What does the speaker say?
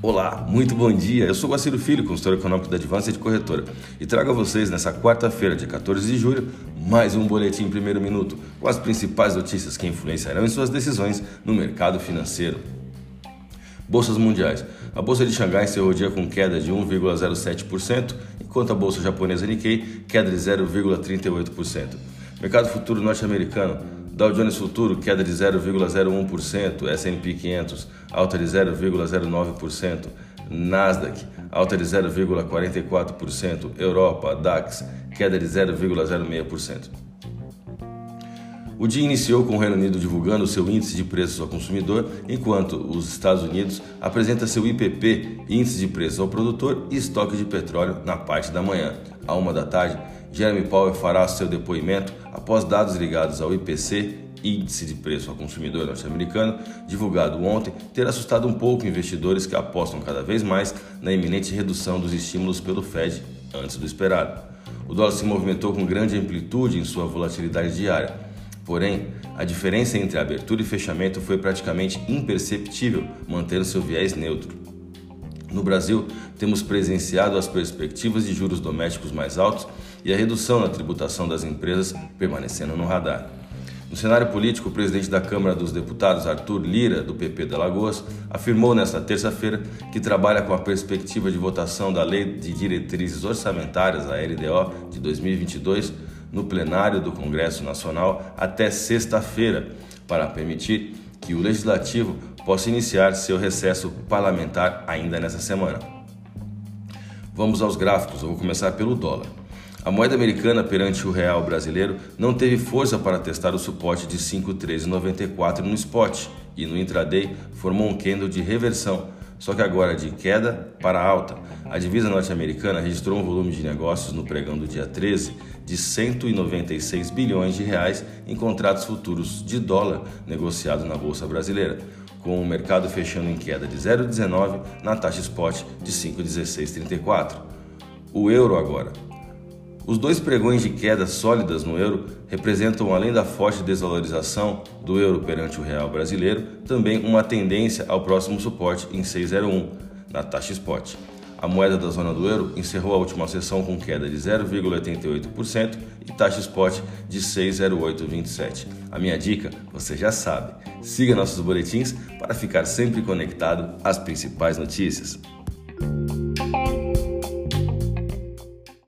Olá, muito bom dia. Eu sou Guaciro Filho, consultor econômico da Advance de Corretora, e trago a vocês nessa quarta-feira, dia 14 de julho, mais um boletim em primeiro minuto com as principais notícias que influenciarão em suas decisões no mercado financeiro. Bolsas mundiais. A bolsa de Xangai encerrou o dia com queda de 1,07%, enquanto a bolsa japonesa Nikkei queda de 0,38%. Mercado futuro norte-americano. Dow Jones Futuro, queda de 0,01%, S&P 500, alta de 0,09%, Nasdaq, alta de 0,44%, Europa, DAX, queda de 0,06%. O dia iniciou com o Reino Unido divulgando seu índice de preços ao consumidor, enquanto os Estados Unidos apresenta seu IPP, índice de preços ao produtor e estoque de petróleo na parte da manhã. À uma da tarde, Jeremy Powell fará seu depoimento após dados ligados ao IPC, Índice de Preço ao Consumidor norte-americano, divulgado ontem, ter assustado um pouco investidores que apostam cada vez mais na iminente redução dos estímulos pelo Fed antes do esperado. O dólar se movimentou com grande amplitude em sua volatilidade diária. Porém, a diferença entre abertura e fechamento foi praticamente imperceptível, mantendo seu viés neutro. No Brasil, temos presenciado as perspectivas de juros domésticos mais altos e a redução na tributação das empresas permanecendo no radar. No cenário político, o presidente da Câmara dos Deputados, Arthur Lira, do PP de Alagoas, afirmou nesta terça-feira que trabalha com a perspectiva de votação da Lei de Diretrizes Orçamentárias, a LDO, de 2022, no plenário do Congresso Nacional até sexta-feira, para permitir que o Legislativo possa iniciar seu recesso parlamentar ainda nessa semana. Vamos aos gráficos, eu vou começar pelo dólar. A moeda americana perante o real brasileiro não teve força para testar o suporte de 5,1394 no spot e no intraday formou um candle de reversão, só que agora de queda para alta. A divisa norte-americana registrou um volume de negócios no pregão do dia 13 de 196 bilhões de reais em contratos futuros de dólar negociados na bolsa brasileira, com o mercado fechando em queda de 0,19 na taxa spot de 5,1634. O euro agora os dois pregões de quedas sólidas no euro representam, além da forte desvalorização do euro perante o real brasileiro, também uma tendência ao próximo suporte em 6,01 na taxa spot. A moeda da zona do euro encerrou a última sessão com queda de 0,88% e taxa spot de 6,0827. A minha dica, você já sabe, siga nossos boletins para ficar sempre conectado às principais notícias.